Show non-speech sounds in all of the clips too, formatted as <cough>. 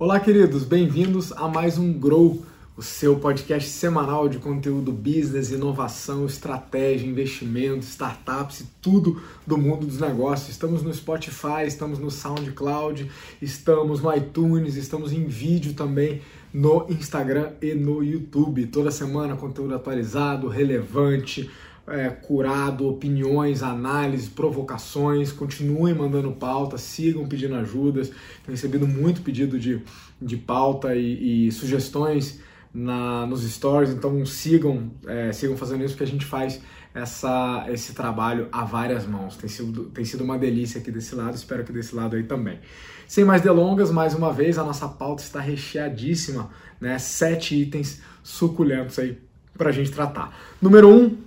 Olá, queridos, bem-vindos a mais um Grow, o seu podcast semanal de conteúdo business, inovação, estratégia, investimento, startups e tudo do mundo dos negócios. Estamos no Spotify, estamos no SoundCloud, estamos no iTunes, estamos em vídeo também no Instagram e no YouTube. Toda semana conteúdo atualizado, relevante é, curado, opiniões, análises, provocações. Continuem mandando pauta, sigam pedindo ajudas. Tenho recebido muito pedido de, de pauta e, e sugestões na, nos stories, então sigam, é, sigam fazendo isso porque a gente faz essa, esse trabalho a várias mãos. Tem sido, tem sido uma delícia aqui desse lado, espero que desse lado aí também. Sem mais delongas, mais uma vez, a nossa pauta está recheadíssima, né? Sete itens suculentos aí para a gente tratar. Número um,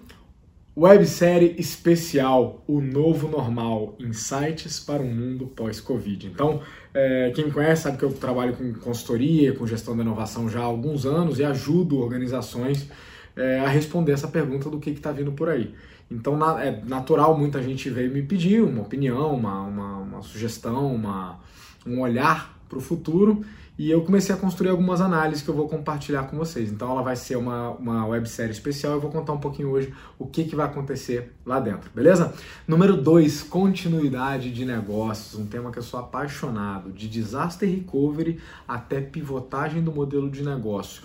Websérie especial O Novo Normal Insights para um Mundo Pós-Covid. Então, é, quem me conhece sabe que eu trabalho com consultoria, com gestão da inovação já há alguns anos e ajudo organizações é, a responder essa pergunta do que está vindo por aí. Então, na, é natural muita gente veio me pedir uma opinião, uma, uma, uma sugestão, uma, um olhar para o futuro e eu comecei a construir algumas análises que eu vou compartilhar com vocês. Então ela vai ser uma, uma websérie especial. Eu vou contar um pouquinho hoje o que, que vai acontecer lá dentro, beleza? Número 2, continuidade de negócios. Um tema que eu sou apaixonado. De disaster recovery até pivotagem do modelo de negócio.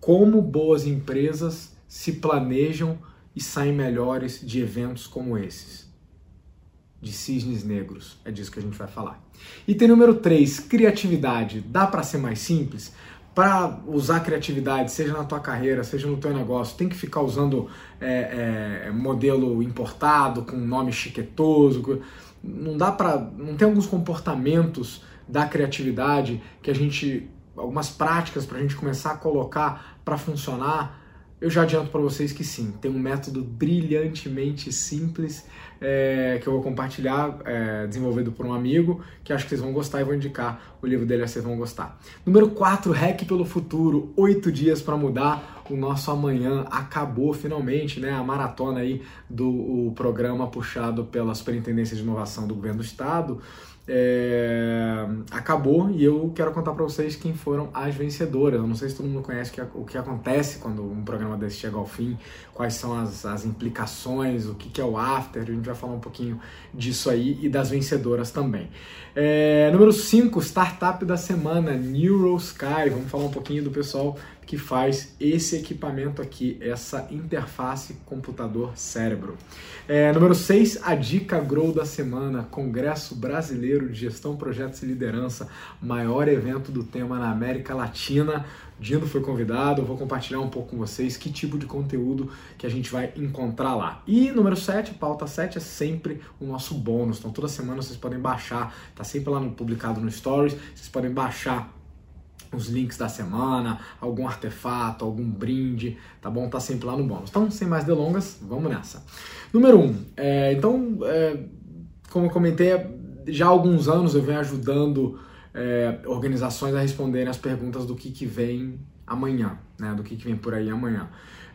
Como boas empresas se planejam e saem melhores de eventos como esses de cisnes negros. É disso que a gente vai falar. Item número 3, criatividade. Dá para ser mais simples? Para usar criatividade, seja na tua carreira, seja no teu negócio, tem que ficar usando é, é, modelo importado, com nome chiquetoso. Não dá para. Não tem alguns comportamentos da criatividade que a gente. algumas práticas para a gente começar a colocar para funcionar eu já adianto para vocês que sim, tem um método brilhantemente simples é, que eu vou compartilhar, é, desenvolvido por um amigo, que acho que vocês vão gostar e vou indicar o livro dele, vocês vão gostar. Número 4, Hack pelo Futuro, 8 dias para mudar o nosso amanhã. Acabou finalmente né, a maratona aí do programa puxado pela Superintendência de Inovação do Governo do Estado é, acabou e eu quero contar para vocês quem foram as vencedoras. Eu não sei se todo mundo conhece o que acontece quando um programa desse chega ao fim, quais são as, as implicações, o que, que é o after, a gente vai falar um pouquinho disso aí e das vencedoras também. É, número 5, startup da semana, NeuroSky. Vamos falar um pouquinho do pessoal que faz esse equipamento aqui, essa interface computador-cérebro. É, número 6, a dica Grow da semana, Congresso Brasileiro de Gestão, Projetos e Liderança, maior evento do tema na América Latina. Dino foi convidado, eu vou compartilhar um pouco com vocês que tipo de conteúdo que a gente vai encontrar lá. E número 7, pauta 7 é sempre o nosso bônus. Então toda semana vocês podem baixar, tá sempre lá no, publicado no Stories, vocês podem baixar os links da semana, algum artefato, algum brinde, tá bom? Tá sempre lá no bônus. Então, sem mais delongas, vamos nessa. Número 1. Um, é, então, é, como eu comentei, já há alguns anos eu venho ajudando é, organizações a responderem as perguntas do que, que vem amanhã, né? Do que, que vem por aí amanhã.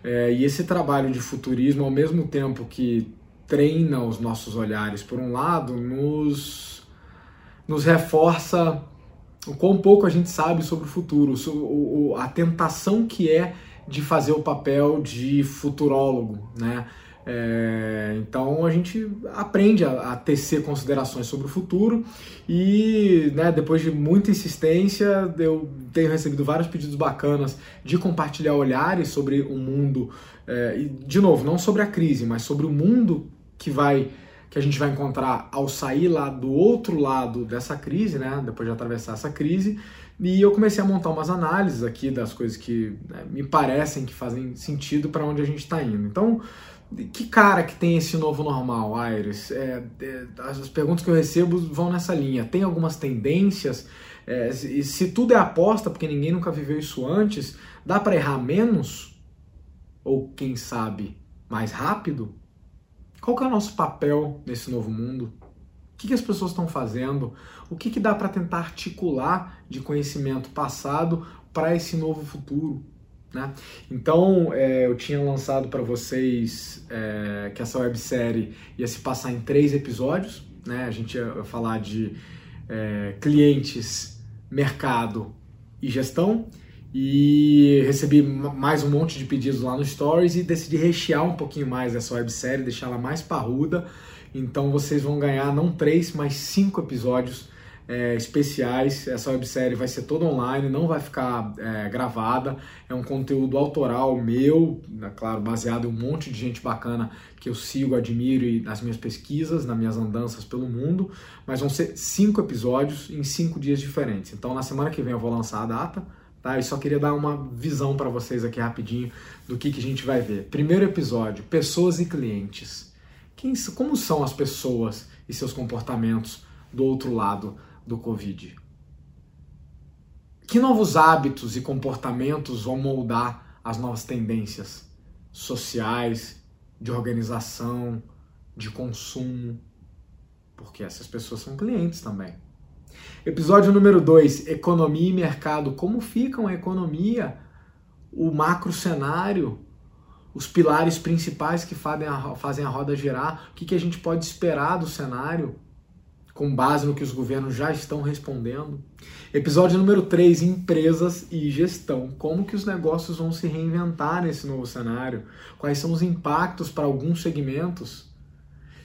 É, e esse trabalho de futurismo, ao mesmo tempo que treina os nossos olhares, por um lado, nos, nos reforça o quão pouco a gente sabe sobre o futuro, a tentação que é de fazer o papel de futurólogo, né? É, então a gente aprende a, a, tecer considerações sobre o futuro e né, depois de muita insistência eu tenho recebido vários pedidos bacanas de compartilhar olhares sobre o mundo é, e de novo não sobre a crise mas sobre o mundo que vai que a gente vai encontrar ao sair lá do outro lado dessa crise, né, depois de atravessar essa crise, e eu comecei a montar umas análises aqui das coisas que né, me parecem que fazem sentido para onde a gente está indo. Então, que cara que tem esse novo normal, Aires? É, é, as perguntas que eu recebo vão nessa linha. Tem algumas tendências? É, e se tudo é aposta, porque ninguém nunca viveu isso antes, dá para errar menos? Ou quem sabe mais rápido? Qual que é o nosso papel nesse novo mundo? O que, que as pessoas estão fazendo? O que, que dá para tentar articular de conhecimento passado para esse novo futuro? Né? Então, é, eu tinha lançado para vocês é, que essa websérie ia se passar em três episódios. Né? A gente ia falar de é, clientes, mercado e gestão. E recebi mais um monte de pedidos lá no Stories e decidi rechear um pouquinho mais essa websérie, deixar ela mais parruda. Então vocês vão ganhar não três, mas cinco episódios é, especiais. Essa websérie vai ser toda online, não vai ficar é, gravada. É um conteúdo autoral meu, né, claro, baseado em um monte de gente bacana que eu sigo, admiro e nas minhas pesquisas, nas minhas andanças pelo mundo. Mas vão ser cinco episódios em cinco dias diferentes. Então na semana que vem eu vou lançar a data. Tá? Eu só queria dar uma visão para vocês aqui rapidinho do que, que a gente vai ver. Primeiro episódio: pessoas e clientes. Quem, como são as pessoas e seus comportamentos do outro lado do Covid? Que novos hábitos e comportamentos vão moldar as novas tendências sociais, de organização, de consumo? Porque essas pessoas são clientes também. Episódio número 2: Economia e mercado. Como ficam a economia, o macro cenário, os pilares principais que fazem a, roda girar? O que a gente pode esperar do cenário? Com base no que os governos já estão respondendo. Episódio número 3, empresas e gestão. Como que os negócios vão se reinventar nesse novo cenário? Quais são os impactos para alguns segmentos?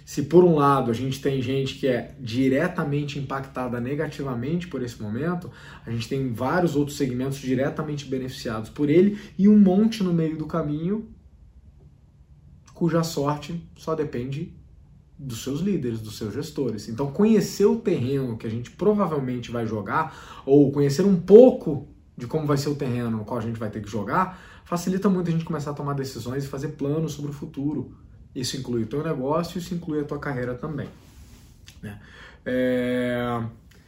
Se por um lado a gente tem gente que é diretamente impactada negativamente por esse momento, a gente tem vários outros segmentos diretamente beneficiados por ele e um monte no meio do caminho cuja sorte só depende dos seus líderes, dos seus gestores. Então, conhecer o terreno que a gente provavelmente vai jogar, ou conhecer um pouco de como vai ser o terreno no qual a gente vai ter que jogar, facilita muito a gente começar a tomar decisões e fazer planos sobre o futuro. Isso inclui o teu negócio, isso inclui a tua carreira também. Né? É...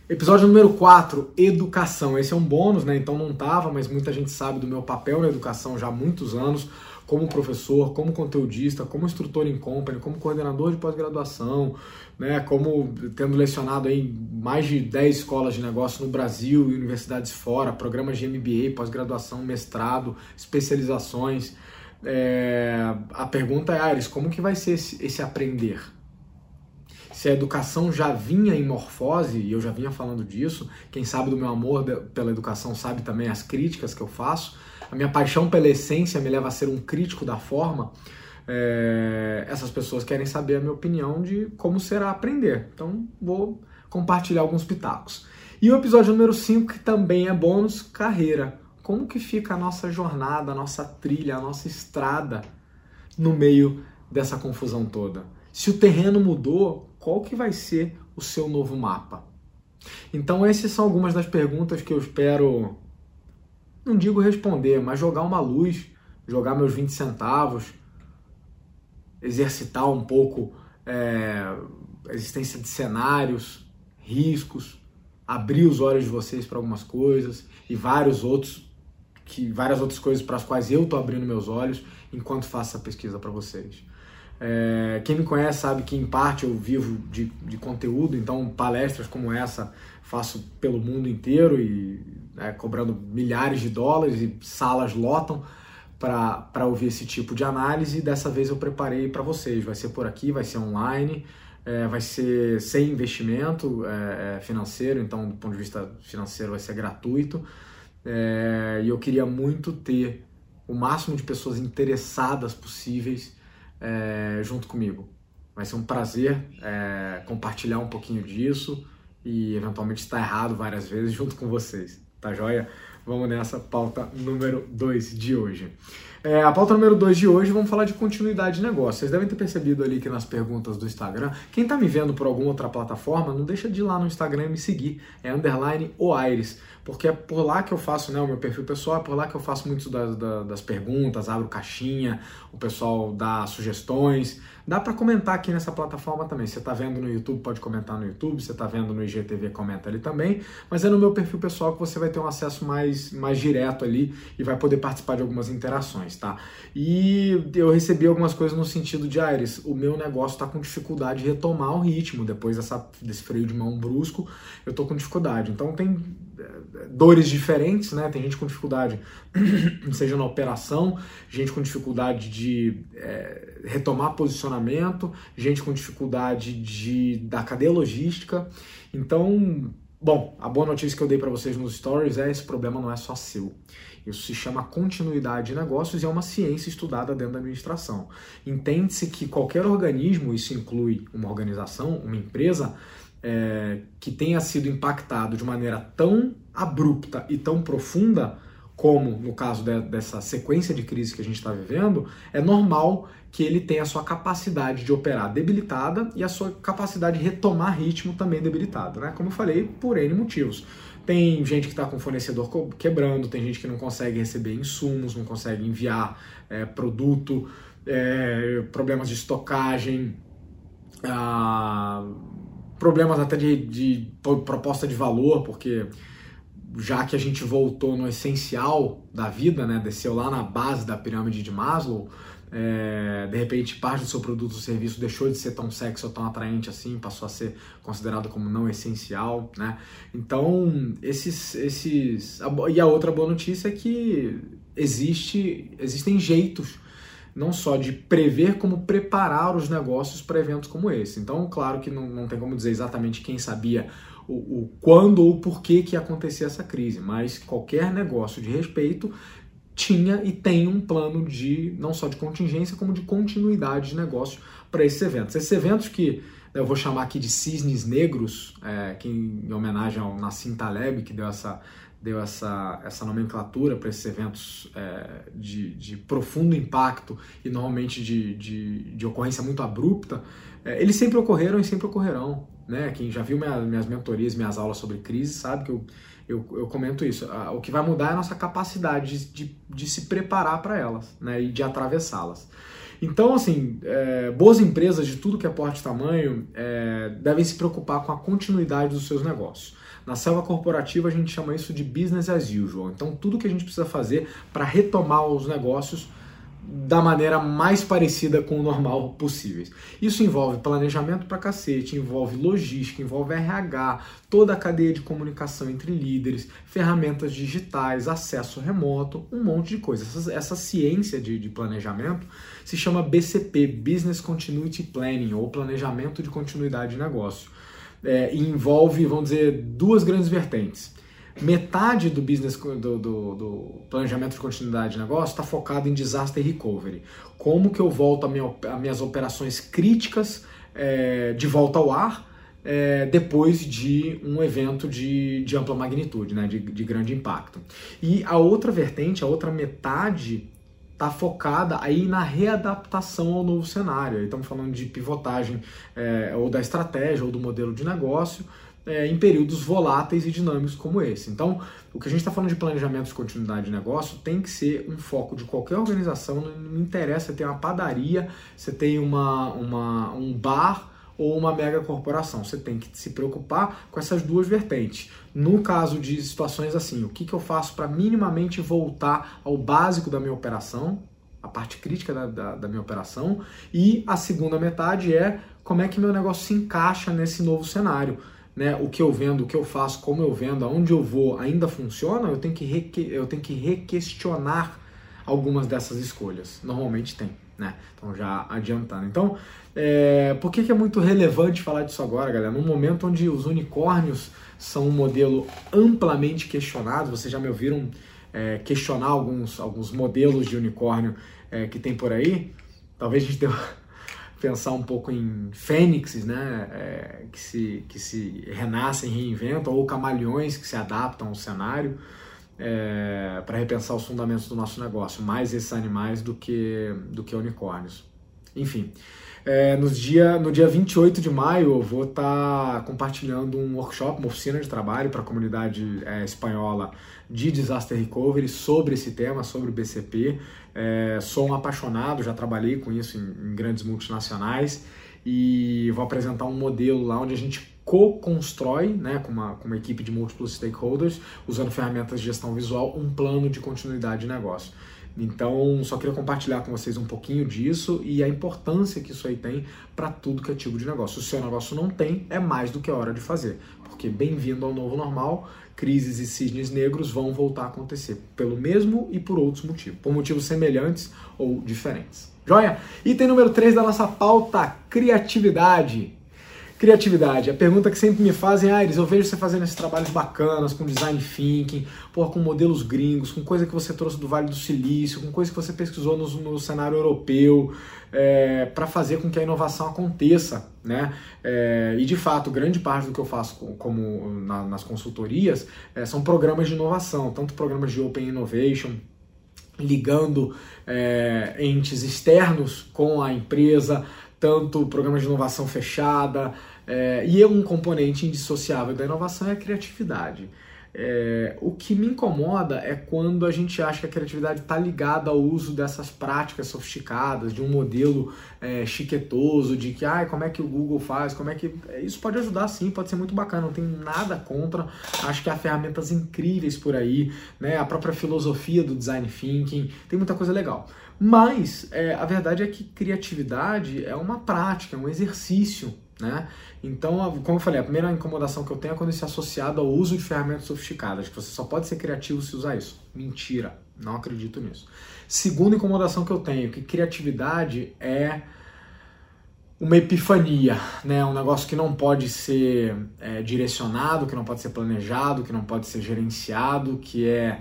Episódio número 4, educação. Esse é um bônus, né? Então não tava, mas muita gente sabe do meu papel na educação já há muitos anos como professor, como conteudista, como instrutor em company, como coordenador de pós-graduação, né, como tendo lecionado em mais de 10 escolas de negócio no Brasil e universidades fora, programas de MBA, pós-graduação, mestrado, especializações. É, a pergunta é, Ares, como que vai ser esse, esse aprender? se a educação já vinha em morfose, e eu já vinha falando disso, quem sabe do meu amor pela educação sabe também as críticas que eu faço, a minha paixão pela essência me leva a ser um crítico da forma, é, essas pessoas querem saber a minha opinião de como será aprender. Então vou compartilhar alguns pitacos. E o episódio número 5, que também é bônus, carreira. Como que fica a nossa jornada, a nossa trilha, a nossa estrada no meio dessa confusão toda? Se o terreno mudou, qual que vai ser o seu novo mapa? Então essas são algumas das perguntas que eu espero não digo responder, mas jogar uma luz, jogar meus 20 centavos, exercitar um pouco é, a existência de cenários, riscos, abrir os olhos de vocês para algumas coisas e vários outros que várias outras coisas para as quais eu estou abrindo meus olhos enquanto faço essa pesquisa para vocês. É, quem me conhece sabe que em parte eu vivo de, de conteúdo, então palestras como essa faço pelo mundo inteiro e né, cobrando milhares de dólares e salas lotam para ouvir esse tipo de análise. Dessa vez eu preparei para vocês. Vai ser por aqui, vai ser online, é, vai ser sem investimento é, é, financeiro, então do ponto de vista financeiro vai ser gratuito. É, e eu queria muito ter o máximo de pessoas interessadas possíveis é, junto comigo. Vai ser um prazer é, compartilhar um pouquinho disso e eventualmente estar errado várias vezes <laughs> junto com vocês. Tá joia? Vamos nessa pauta número 2 de hoje. É, a pauta número 2 de hoje, vamos falar de continuidade de negócio. Vocês devem ter percebido ali que nas perguntas do Instagram, quem está me vendo por alguma outra plataforma, não deixa de ir lá no Instagram e me seguir. É underline o Aires, porque é por lá que eu faço né, o meu perfil pessoal, é por lá que eu faço muito das, das perguntas, abro caixinha, o pessoal dá sugestões. Dá para comentar aqui nessa plataforma também. Você está vendo no YouTube, pode comentar no YouTube. Você está vendo no IGTV, comenta ali também. Mas é no meu perfil pessoal que você vai ter um acesso mais, mais direto ali e vai poder participar de algumas interações, tá? E eu recebi algumas coisas no sentido de, Aires, o meu negócio está com dificuldade de retomar o ritmo depois dessa, desse freio de mão brusco. Eu estou com dificuldade. Então tem dores diferentes, né? Tem gente com dificuldade, <clears throat> seja na operação, gente com dificuldade de é, retomar posicionamento, gente com dificuldade de, da cadeia logística. Então, Bom, a boa notícia que eu dei para vocês nos stories é esse problema não é só seu. Isso se chama continuidade de negócios e é uma ciência estudada dentro da administração. Entende-se que qualquer organismo, isso inclui uma organização, uma empresa, é, que tenha sido impactado de maneira tão abrupta e tão profunda, como no caso de, dessa sequência de crise que a gente está vivendo, é normal que ele tenha a sua capacidade de operar debilitada e a sua capacidade de retomar ritmo também debilitada, né? Como eu falei, por N motivos. Tem gente que está com fornecedor quebrando, tem gente que não consegue receber insumos, não consegue enviar é, produto, é, problemas de estocagem, ah, problemas até de, de proposta de valor, porque já que a gente voltou no essencial da vida, né, desceu lá na base da pirâmide de Maslow, é, de repente parte do seu produto ou serviço deixou de ser tão sexy ou tão atraente assim, passou a ser considerado como não essencial, né? Então, esses, esses... E a outra boa notícia é que existe, existem jeitos não só de prever, como preparar os negócios para eventos como esse. Então, claro que não, não tem como dizer exatamente quem sabia o, o quando ou porquê que ia acontecer essa crise, mas qualquer negócio de respeito tinha e tem um plano de não só de contingência, como de continuidade de negócio para esses eventos. Esses eventos que eu vou chamar aqui de cisnes negros, é, que em homenagem ao Nassim Taleb, que deu essa, deu essa, essa nomenclatura para esses eventos é, de, de, profundo impacto e normalmente de, de, de ocorrência muito abrupta, eles sempre ocorreram e sempre ocorrerão. Né? Quem já viu minha, minhas mentorias, minhas aulas sobre crise, sabe que eu eu, eu comento isso. O que vai mudar é a nossa capacidade de, de se preparar para elas né, e de atravessá-las. Então, assim, é, boas empresas de tudo que é porte e tamanho é, devem se preocupar com a continuidade dos seus negócios. Na selva corporativa, a gente chama isso de business as usual. Então, tudo que a gente precisa fazer para retomar os negócios da maneira mais parecida com o normal possível. Isso envolve planejamento para cacete, envolve logística, envolve RH, toda a cadeia de comunicação entre líderes, ferramentas digitais, acesso remoto, um monte de coisas. Essa, essa ciência de, de, planejamento se chama BCP, Business Continuity Planning, ou Planejamento de Continuidade de Negócio. É, e envolve, vamos dizer, duas grandes vertentes metade do business do, do, do, planejamento de continuidade de negócio está focado em disaster recovery. Como que eu volto a, minha, a minhas operações críticas é, de volta ao ar é, depois de um evento de, de ampla magnitude, né, de, de grande impacto. E a outra vertente, a outra metade está focada aí na readaptação ao novo cenário. Estamos falando de pivotagem é, ou da estratégia ou do modelo de negócio é, em períodos voláteis e dinâmicos como esse. Então, o que a gente está falando de planejamento de continuidade de negócio tem que ser um foco de qualquer organização. Não, interessa você ter uma padaria, você tem uma, uma, um bar ou uma mega corporação. Você tem que se preocupar com essas duas vertentes. No caso de situações assim, o que, que eu faço para minimamente voltar ao básico da minha operação, a parte crítica da, da, da, minha operação, e a segunda metade é como é que meu negócio se encaixa nesse novo cenário né, o que eu vendo, o que eu faço, como eu vendo, aonde eu vou ainda funciona, eu tenho que, reque eu tenho que requestionar algumas dessas escolhas. Normalmente tem, né? Então já adiantando. Então, é, por que, que é muito relevante falar disso agora, galera? Num momento onde os unicórnios são um modelo amplamente questionado, vocês já me ouviram é, questionar alguns, alguns modelos de unicórnio é, que tem por aí? Talvez a gente deu pensar um pouco em fênixes, né, é, que, se, que se renascem, reinventam, ou camaleões que se adaptam ao cenário é, para repensar os fundamentos do nosso negócio, mais esses animais do que, do que unicórnios. Enfim, é, no, dia, no dia 28 de maio eu vou estar tá compartilhando um workshop, uma oficina de trabalho para a comunidade é, espanhola de Disaster Recovery sobre esse tema, sobre o BCP. É, sou um apaixonado, já trabalhei com isso em, em grandes multinacionais e vou apresentar um modelo lá onde a gente co-constrói, né, com uma, com uma equipe de múltiplos stakeholders, usando ferramentas de gestão visual, um plano de continuidade de negócio. Então, só queria compartilhar com vocês um pouquinho disso e a importância que isso aí tem para tudo que é tipo de negócio. Se o seu negócio não tem, é mais do que a hora de fazer, porque bem-vindo ao novo normal, crises e cisnes negros vão voltar a acontecer, pelo mesmo e por outros motivos, por motivos semelhantes ou diferentes. Joia? Item número 3 da nossa pauta: criatividade. Criatividade. A pergunta que sempre me fazem, ah, eu vejo você fazendo esses trabalhos bacanas, com design thinking, porra, com modelos gringos, com coisa que você trouxe do Vale do Silício, com coisa que você pesquisou no, no cenário europeu, é, para fazer com que a inovação aconteça. Né? É, e de fato, grande parte do que eu faço como na, nas consultorias é, são programas de inovação, tanto programas de Open Innovation, ligando é, entes externos com a empresa, tanto programas de inovação fechada, é, e um componente indissociável da inovação é a criatividade. É, o que me incomoda é quando a gente acha que a criatividade está ligada ao uso dessas práticas sofisticadas, de um modelo é, chiquetoso, de que ah, como é que o Google faz, como é que. Isso pode ajudar sim, pode ser muito bacana, não tem nada contra. Acho que há ferramentas incríveis por aí, né? a própria filosofia do design thinking, tem muita coisa legal. Mas é, a verdade é que criatividade é uma prática, é um exercício. Né? Então, como eu falei, a primeira incomodação que eu tenho é quando isso é associado ao uso de ferramentas sofisticadas, que você só pode ser criativo se usar isso. Mentira, não acredito nisso. Segunda incomodação que eu tenho, que criatividade é uma epifania, né? Um negócio que não pode ser é, direcionado, que não pode ser planejado, que não pode ser gerenciado, que é,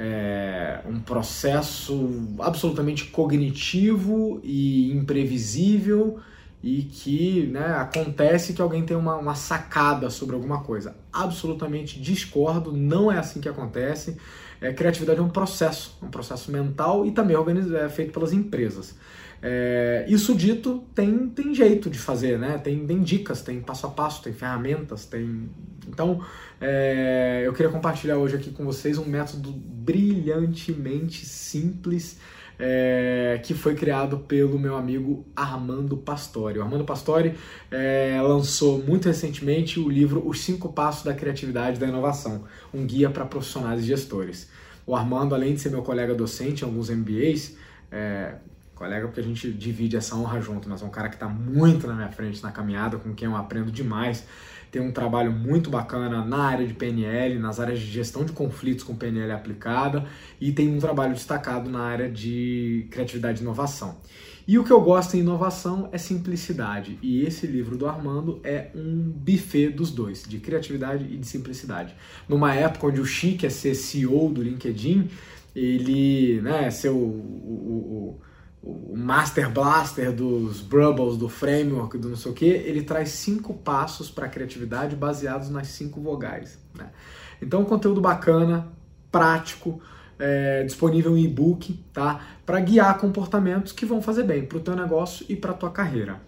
é um processo absolutamente cognitivo e imprevisível e que né, acontece que alguém tem uma, uma, sacada sobre alguma coisa. Absolutamente discordo, não é assim que acontece. É, criatividade é um processo, um processo mental e também é feito pelas empresas. É, isso dito, tem, tem jeito de fazer, né? Tem, tem dicas, tem passo a passo, tem ferramentas, tem. Então, é, eu queria compartilhar hoje aqui com vocês um método brilhantemente simples é, que foi criado pelo meu amigo Armando Pastori. O Armando Pastori é, lançou muito recentemente o livro Os Cinco Passos da Criatividade e da Inovação, um guia para profissionais e gestores. O Armando, além de ser meu colega docente em alguns MBAs, é, colega porque a gente divide essa honra junto, mas é um cara que está muito na minha frente na caminhada, com quem eu aprendo demais tem um trabalho muito bacana na área de PNL, nas áreas de gestão de conflitos com PNL aplicada e tem um trabalho destacado na área de criatividade e inovação. E o que eu gosto em inovação é simplicidade. E esse livro do Armando é um buffet dos dois, de criatividade e de simplicidade. Numa época onde o chique é ser CEO do LinkedIn, ele, né, ser o, o, o o Master Blaster dos Brubbles, do framework, do não sei o que, ele traz cinco passos para a criatividade baseados nas cinco vogais. Né? Então, conteúdo bacana, prático, é, disponível em e-book, tá? Para guiar comportamentos que vão fazer bem para o teu negócio e para tua carreira.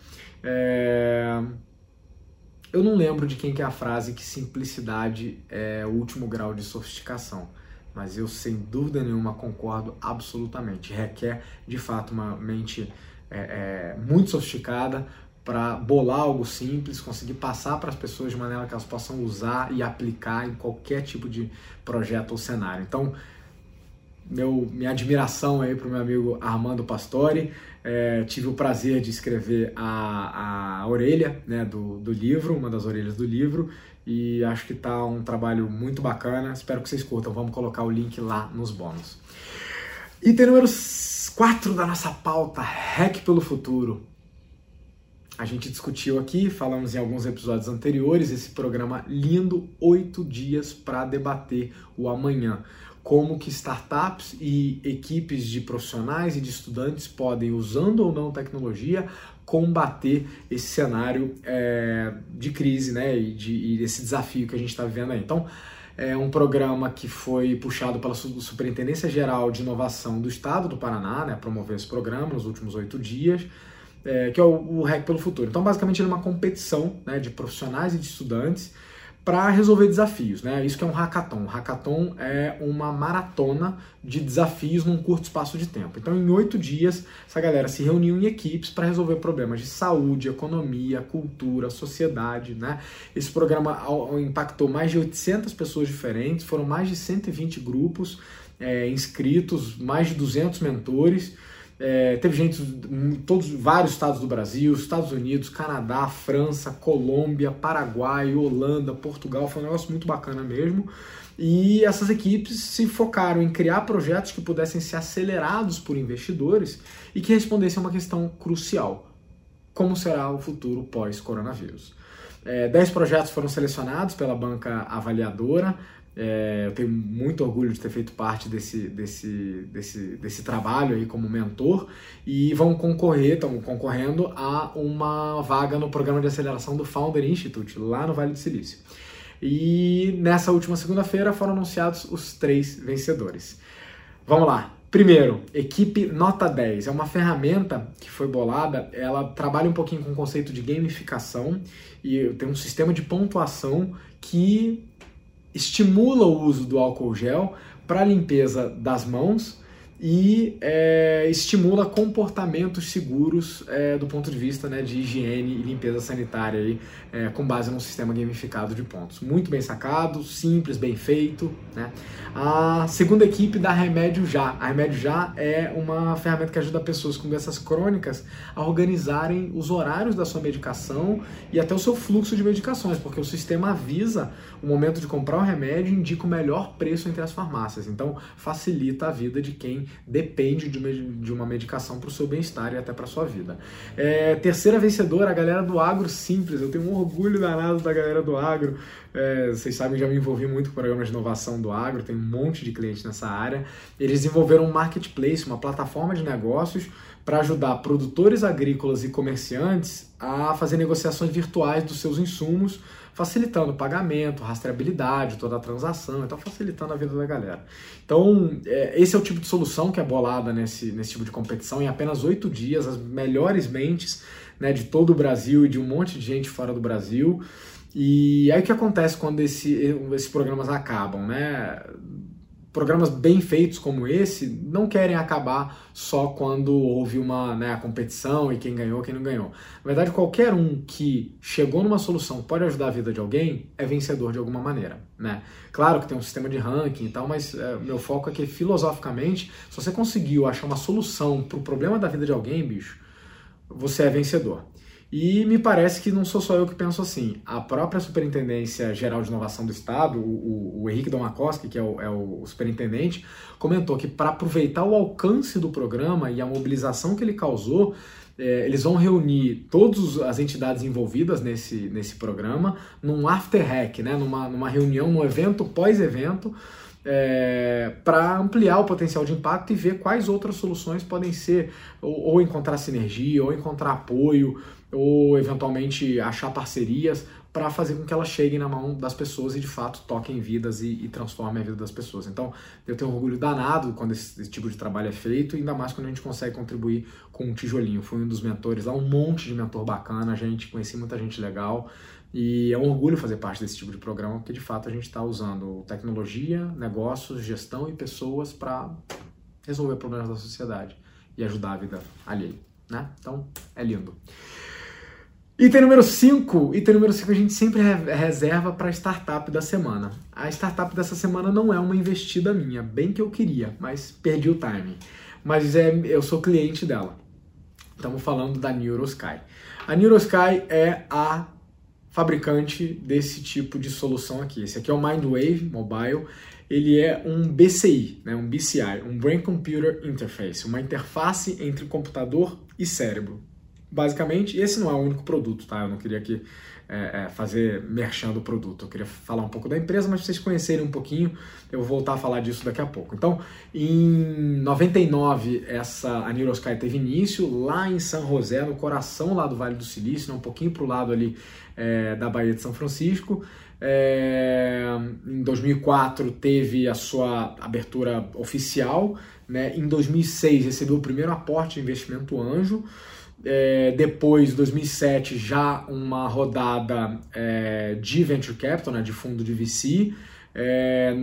É... Eu não lembro de quem que é a frase que simplicidade é o último grau de sofisticação mas eu sem dúvida nenhuma concordo absolutamente. Requer de fato uma mente é, é, muito sofisticada para bolar algo simples, conseguir passar para as pessoas de maneira que elas possam usar e aplicar em qualquer tipo de projeto ou cenário. Então, meu, minha admiração aí para o meu amigo Armando Pastore. É, tive o prazer de escrever a, a orelha né, do, do livro, uma das orelhas do livro, e acho que tá um trabalho muito bacana. Espero que vocês curtam. Vamos colocar o link lá nos bônus. Item número 4 da nossa pauta, Hack pelo Futuro. A gente discutiu aqui, falamos em alguns episódios anteriores, esse programa lindo, oito dias para debater o amanhã. Como que startups e equipes de profissionais e de estudantes podem, usando ou não tecnologia, combater esse cenário é, de crise né, e, de, e esse desafio que a gente está vivendo aí. Então, é um programa que foi puxado pela Superintendência Geral de Inovação do Estado do Paraná, né, promover esse programa nos últimos oito dias, é, que é o, REC pelo Futuro. Então, basicamente, é uma competição né, de profissionais e de estudantes para resolver desafios, né? Isso que é um hackathon. Hackathon é uma maratona de desafios num curto espaço de tempo. Então, em oito dias, essa galera se reuniu em equipes para resolver problemas de saúde, economia, cultura, sociedade, né? Esse programa impactou mais de 800 pessoas diferentes, foram mais de 120 grupos é, inscritos, mais de 200 mentores. É, teve gente de todos, vários estados do Brasil, Estados Unidos, Canadá, França, Colômbia, Paraguai, Holanda, Portugal. Foi um negócio muito bacana mesmo. E essas equipes se focaram em criar projetos que pudessem ser acelerados por investidores e que respondessem a uma questão crucial: como será o futuro pós-coronavírus? É, dez projetos foram selecionados pela banca avaliadora. É, eu tenho muito orgulho de ter feito parte desse, desse, desse, desse trabalho aí como mentor e vão concorrer, estão concorrendo a uma vaga no programa de aceleração do Founder Institute, lá no Vale do Silício. E nessa última segunda-feira foram anunciados os três vencedores. Vamos lá. Primeiro, equipe nota 10. É uma ferramenta que foi bolada, ela trabalha um pouquinho com o conceito de gamificação e tem um sistema de pontuação que estimula o uso do álcool gel para limpeza das mãos e é, estimula comportamentos seguros é, do ponto de vista né, de higiene e limpeza sanitária aí, é, com base num sistema gamificado de pontos. Muito bem sacado, simples, bem feito. Né? A segunda equipe da Remédio Já. A Remédio Já é uma ferramenta que ajuda pessoas com doenças crônicas a organizarem os horários da sua medicação e até o seu fluxo de medicações, porque o sistema avisa o momento de comprar o remédio e indica o melhor preço entre as farmácias. Então facilita a vida de quem depende de uma medicação para o seu bem-estar e até para a sua vida. É, terceira vencedora, a galera do Agro Simples. Eu tenho um orgulho danado da galera do Agro. É, vocês sabem, já me envolvi muito com programas de inovação do agro, tem um monte de clientes nessa área. Eles desenvolveram um marketplace, uma plataforma de negócios para ajudar produtores agrícolas e comerciantes a fazer negociações virtuais dos seus insumos facilitando o pagamento, rastreabilidade, toda a transação, então facilitando a vida da galera. Então, é, esse é o tipo de solução que é bolada nesse, nesse tipo de competição. Em apenas oito dias, as melhores mentes né, de todo o Brasil e de um monte de gente fora do Brasil. E aí o que acontece quando esse, esses programas acabam, né? Programas bem feitos como esse não querem acabar só quando houve uma né, competição e quem ganhou, quem não ganhou. Na verdade, qualquer um que chegou numa solução pode ajudar a vida de alguém é vencedor de alguma maneira. Né? Claro que tem um sistema de ranking e tal, mas é, meu foco é que filosoficamente, se você conseguiu achar uma solução para o problema da vida de alguém, bicho, você é vencedor. E me parece que não sou só eu que penso assim. A própria Superintendência Geral de Inovação do Estado, o, o, Henrique Domakoski, que é o, é o superintendente, comentou que para aproveitar o alcance do programa e a mobilização que ele causou, é, eles vão reunir todas as entidades envolvidas nesse, nesse programa num after hack, né? numa, numa reunião, num evento pós-evento, é, para ampliar o potencial de impacto e ver quais outras soluções podem ser, ou, ou encontrar sinergia, ou encontrar apoio, ou eventualmente achar parcerias para fazer com que elas cheguem na mão das pessoas e de fato toquem vidas e, e transformem a vida das pessoas. Então eu tenho um orgulho danado quando esse, esse, tipo de trabalho é feito, ainda mais quando a gente consegue contribuir com um tijolinho. Fui um dos mentores lá, um monte de mentor bacana, a gente conheci muita gente legal. E é um orgulho fazer parte desse tipo de programa, porque de fato a gente está usando tecnologia, negócios, gestão e pessoas para resolver problemas da sociedade e ajudar a vida alheia. Né? Então é lindo. Item número 5. Item número 5 a gente sempre reserva para a startup da semana. A startup dessa semana não é uma investida minha, bem que eu queria, mas perdi o timing. Mas é, eu sou cliente dela. Estamos falando da Neurosky. A Neurosky é a fabricante desse tipo de solução aqui. Esse aqui é o Mindwave Mobile. Ele é um BCI, né, um BCI, um Brain Computer Interface, uma interface entre computador e cérebro. Basicamente, esse não é o único produto, tá? Eu não queria aqui é, é, fazer merchan do produto. Eu queria falar um pouco da empresa, mas vocês conhecerem um pouquinho, eu vou voltar a falar disso daqui a pouco. Então, em 99, essa, a Neurosky teve início lá em San José, no coração lá do Vale do Silício, né, um pouquinho para o lado ali é, da Baía de São Francisco. É, em 2004 teve a sua abertura oficial, né? em 2006 recebeu o primeiro aporte de investimento anjo, é, depois, 2007, já uma rodada é, de venture capital, né, de fundo de VC, é,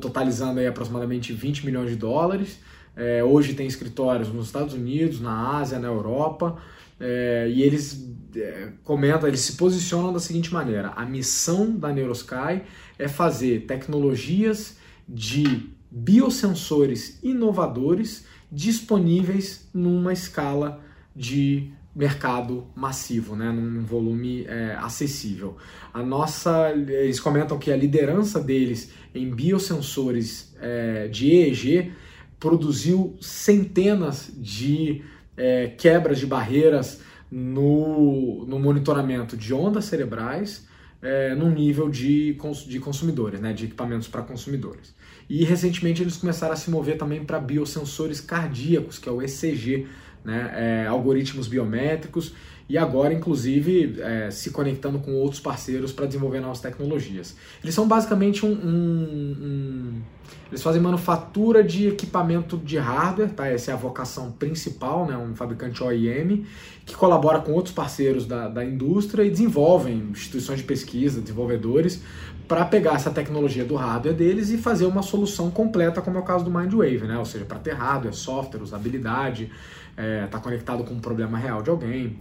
totalizando aí aproximadamente 20 milhões de dólares. É, hoje tem escritórios nos Estados Unidos, na Ásia, na Europa, é, e eles é, comentam, eles se posicionam da seguinte maneira: a missão da Neurosky é fazer tecnologias de biosensores inovadores disponíveis numa escala de mercado massivo, né, num volume é, acessível. A nossa, eles comentam que a liderança deles em biosensores é, de EEG produziu centenas de é, quebras de barreiras no, no monitoramento de ondas cerebrais é, no nível de, de consumidores, né, de equipamentos para consumidores. E recentemente eles começaram a se mover também para biosensores cardíacos, que é o ECG, né, é, algoritmos biométricos, e agora, inclusive, é, se conectando com outros parceiros para desenvolver novas tecnologias. Eles são basicamente um, um, um, Eles fazem manufatura de equipamento de hardware, tá? essa é a vocação principal, né? um fabricante OEM, que colabora com outros parceiros da, da indústria e desenvolvem instituições de pesquisa, desenvolvedores, para pegar essa tecnologia do hardware deles e fazer uma solução completa, como é o caso do Mindwave, né? ou seja, para ter hardware, software, usabilidade, está é, tá conectado com um problema real de alguém.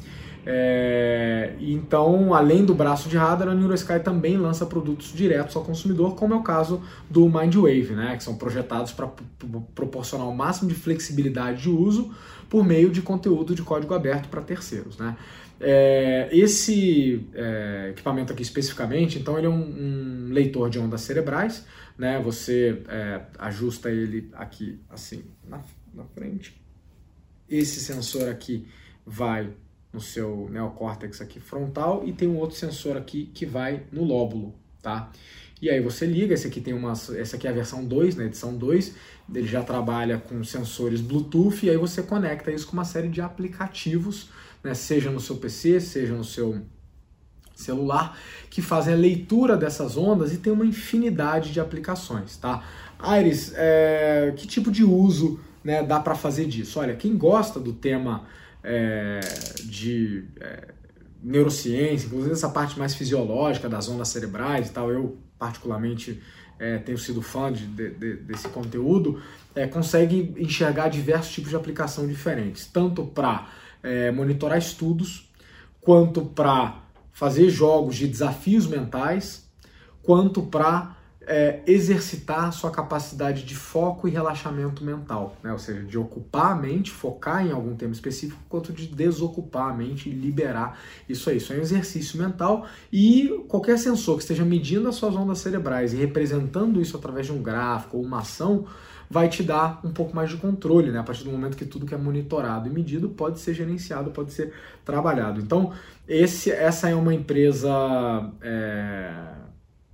É, então, além do braço de hardware, a NeuroSky também lança produtos diretos ao consumidor, como é o caso do Mindwave, né, que são projetados para proporcionar o máximo de flexibilidade de uso por meio de conteúdo de código aberto para terceiros. Né. É, esse é, equipamento aqui especificamente, então ele é um, um leitor de ondas cerebrais, né, você é, ajusta ele aqui assim na, na frente. Esse sensor aqui vai no seu neocórtex aqui frontal e tem um outro sensor aqui que vai no lóbulo, tá? E aí você liga, esse aqui tem uma, essa aqui é a versão 2, na né, edição 2, ele já trabalha com sensores Bluetooth e aí você conecta isso com uma série de aplicativos, né, seja no seu PC, seja no seu celular, que fazem a leitura dessas ondas e tem uma infinidade de aplicações, tá? Aires, é, que tipo de uso né, dá para fazer disso? Olha, quem gosta do tema é, de é, neurociência, inclusive essa parte mais fisiológica das ondas cerebrais e tal, eu particularmente é, tenho sido fã de, de, de, desse conteúdo, é, consegue enxergar diversos tipos de aplicação diferentes, tanto para é, monitorar estudos, quanto para fazer jogos de desafios mentais, quanto para é, exercitar sua capacidade de foco e relaxamento mental, né? ou seja, de ocupar a mente, focar em algum tema específico, quanto de desocupar a mente e liberar isso aí. Isso é um exercício mental e qualquer sensor que esteja medindo as suas ondas cerebrais e representando isso através de um gráfico ou uma ação, vai te dar um pouco mais de controle, né? A partir do momento que tudo que é monitorado e medido pode ser gerenciado, pode ser trabalhado. Então, esse, essa é uma empresa. É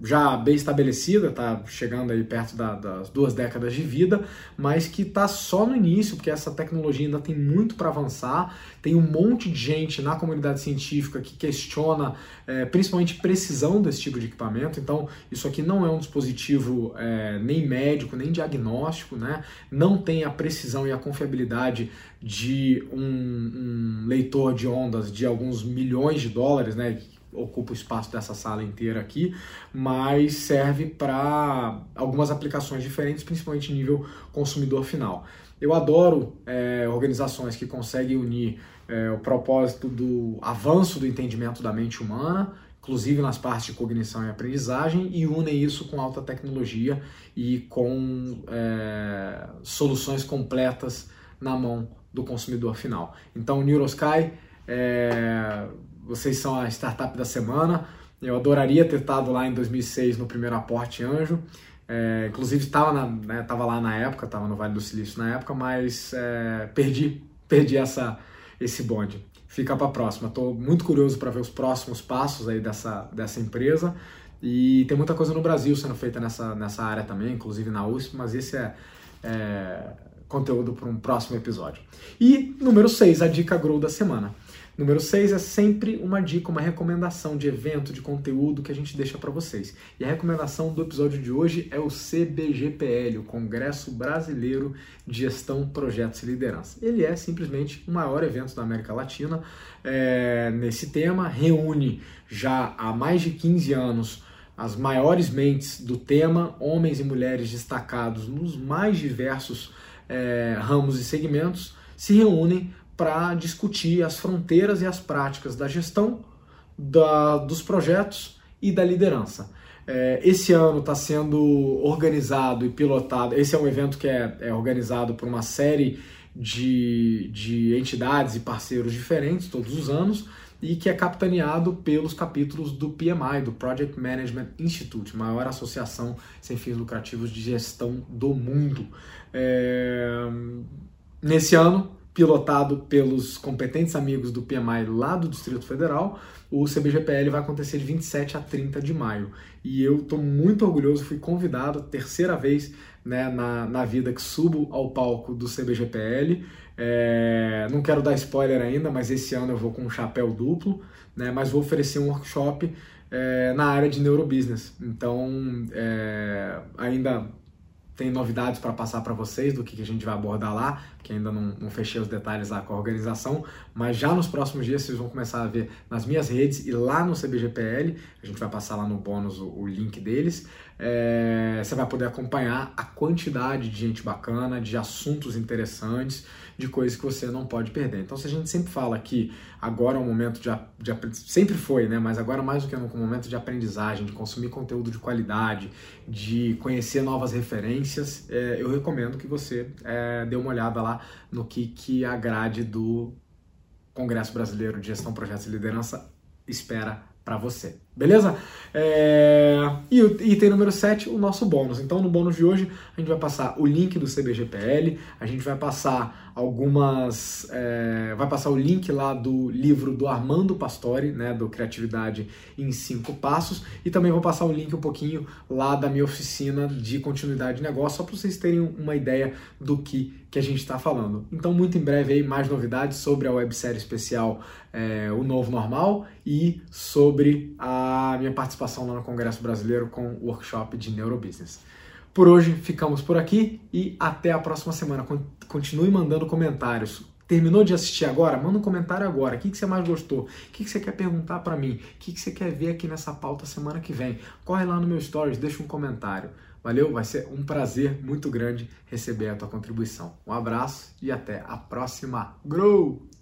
já bem estabelecida, está chegando aí perto da, das duas décadas de vida, mas que está só no início, porque essa tecnologia ainda tem muito para avançar. Tem um monte de gente na comunidade científica que questiona é, principalmente precisão desse tipo de equipamento. Então, isso aqui não é um dispositivo é, nem médico, nem diagnóstico, né? não tem a precisão e a confiabilidade de um, um leitor de ondas de alguns milhões de dólares, né? Ocupa o espaço dessa sala inteira aqui, mas serve para algumas aplicações diferentes, principalmente nível consumidor final. Eu adoro é, organizações que conseguem unir é, o propósito do avanço do entendimento da mente humana, inclusive nas partes de cognição e aprendizagem, e unem isso com alta tecnologia e com é, soluções completas na mão do consumidor final. Então, Neurosky é, vocês são a startup da semana. Eu adoraria ter estado lá em 2006 no primeiro aporte anjo. É, inclusive estava né, lá na época, estava no Vale do Silício na época, mas é, perdi, perdi essa, esse bonde. Fica para a próxima. Estou muito curioso para ver os próximos passos aí dessa, dessa empresa. E tem muita coisa no Brasil sendo feita nessa, nessa área também, inclusive na USP, mas esse é, é conteúdo para um próximo episódio. E número 6, a dica Grow da semana. Número 6 é sempre uma dica, uma recomendação de evento, de conteúdo que a gente deixa para vocês. E a recomendação do episódio de hoje é o CBGPL, o Congresso Brasileiro de Gestão, Projetos e Liderança. Ele é simplesmente o maior evento da América Latina é, nesse tema, reúne já há mais de 15 anos as maiores mentes do tema, homens e mulheres destacados nos mais diversos é, ramos e segmentos, se reúnem para discutir as fronteiras e as práticas da gestão, da, dos projetos e da liderança. É, esse ano está sendo organizado e pilotado. Esse é um evento que é, é organizado por uma série de, de entidades e parceiros diferentes todos os anos e que é capitaneado pelos capítulos do PMI, do Project Management Institute, maior associação sem fins lucrativos de gestão do mundo. É, nesse ano pilotado pelos competentes amigos do PMI lá do Distrito Federal. O CBGPL vai acontecer de 27 a 30 de maio. E eu estou muito orgulhoso, fui convidado, terceira vez né, na, na vida que subo ao palco do CBGPL. É, não quero dar spoiler ainda, mas esse ano eu vou com um chapéu duplo, né, mas vou oferecer um workshop é, na área de neurobusiness. Então, é, ainda tem novidades para passar para vocês do que, que a gente vai abordar lá, que ainda não, não, fechei os detalhes lá com a organização, mas já nos próximos dias vocês vão começar a ver nas minhas redes e lá no CBGPL, a gente vai passar lá no bônus o, o link deles, é, você vai poder acompanhar a quantidade de gente bacana, de assuntos interessantes, de coisas que você não pode perder. Então, se a gente sempre fala que agora é um momento de, de sempre foi, né? Mas agora mais do que nunca, um momento de aprendizagem, de consumir conteúdo de qualidade, de conhecer novas referências, é, eu recomendo que você é, dê uma olhada lá no que, que a grade do Congresso Brasileiro de Gestão, Projetos e Liderança espera para você. Beleza? É... E o item número 7, o nosso bônus. Então, no bônus de hoje, a gente vai passar o link do CBGPL, a gente vai passar algumas. É... vai passar o link lá do livro do Armando Pastore, né, do Criatividade em 5 Passos, e também vou passar o link um pouquinho lá da minha oficina de continuidade de negócio, só para vocês terem uma ideia do que, que a gente está falando. Então, muito em breve aí, mais novidades sobre a websérie especial é, O Novo Normal e sobre a minha participação lá no Congresso Brasileiro com o workshop de Neurobusiness. Por hoje ficamos por aqui e até a próxima semana. Continue mandando comentários. Terminou de assistir agora? Manda um comentário agora. O que, você mais gostou? O que, você quer perguntar para mim? O que, que você quer ver aqui nessa pauta semana que vem? Corre lá no meu stories, deixa um comentário. Valeu? Vai ser um prazer muito grande receber a tua contribuição. Um abraço e até a próxima. Grow!